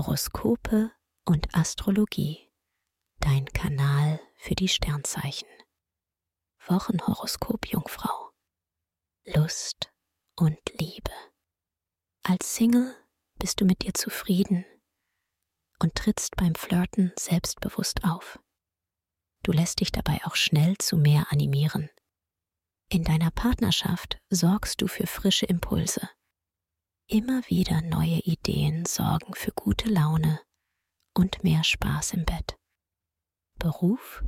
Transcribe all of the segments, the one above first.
Horoskope und Astrologie, dein Kanal für die Sternzeichen. Wochenhoroskop Jungfrau. Lust und Liebe. Als Single bist du mit dir zufrieden und trittst beim Flirten selbstbewusst auf. Du lässt dich dabei auch schnell zu mehr animieren. In deiner Partnerschaft sorgst du für frische Impulse. Immer wieder neue Ideen sorgen für gute Laune und mehr Spaß im Bett. Beruf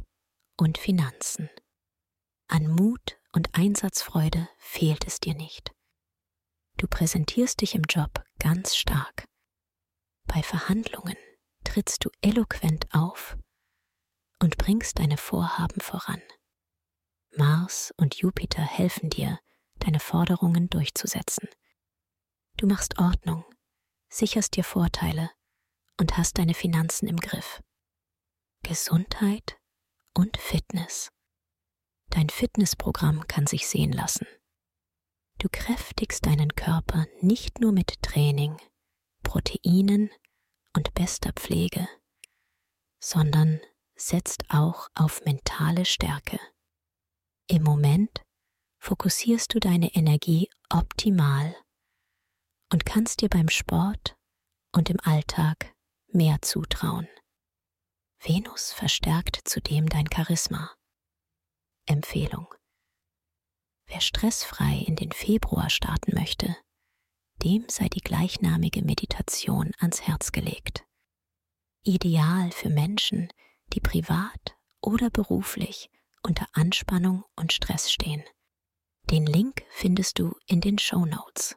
und Finanzen. An Mut und Einsatzfreude fehlt es dir nicht. Du präsentierst dich im Job ganz stark. Bei Verhandlungen trittst du eloquent auf und bringst deine Vorhaben voran. Mars und Jupiter helfen dir, deine Forderungen durchzusetzen. Du machst Ordnung, sicherst dir Vorteile und hast deine Finanzen im Griff. Gesundheit und Fitness. Dein Fitnessprogramm kann sich sehen lassen. Du kräftigst deinen Körper nicht nur mit Training, Proteinen und bester Pflege, sondern setzt auch auf mentale Stärke. Im Moment fokussierst du deine Energie optimal und kannst dir beim Sport und im Alltag mehr zutrauen. Venus verstärkt zudem dein Charisma. Empfehlung. Wer stressfrei in den Februar starten möchte, dem sei die gleichnamige Meditation ans Herz gelegt. Ideal für Menschen, die privat oder beruflich unter Anspannung und Stress stehen. Den Link findest du in den Show Notes.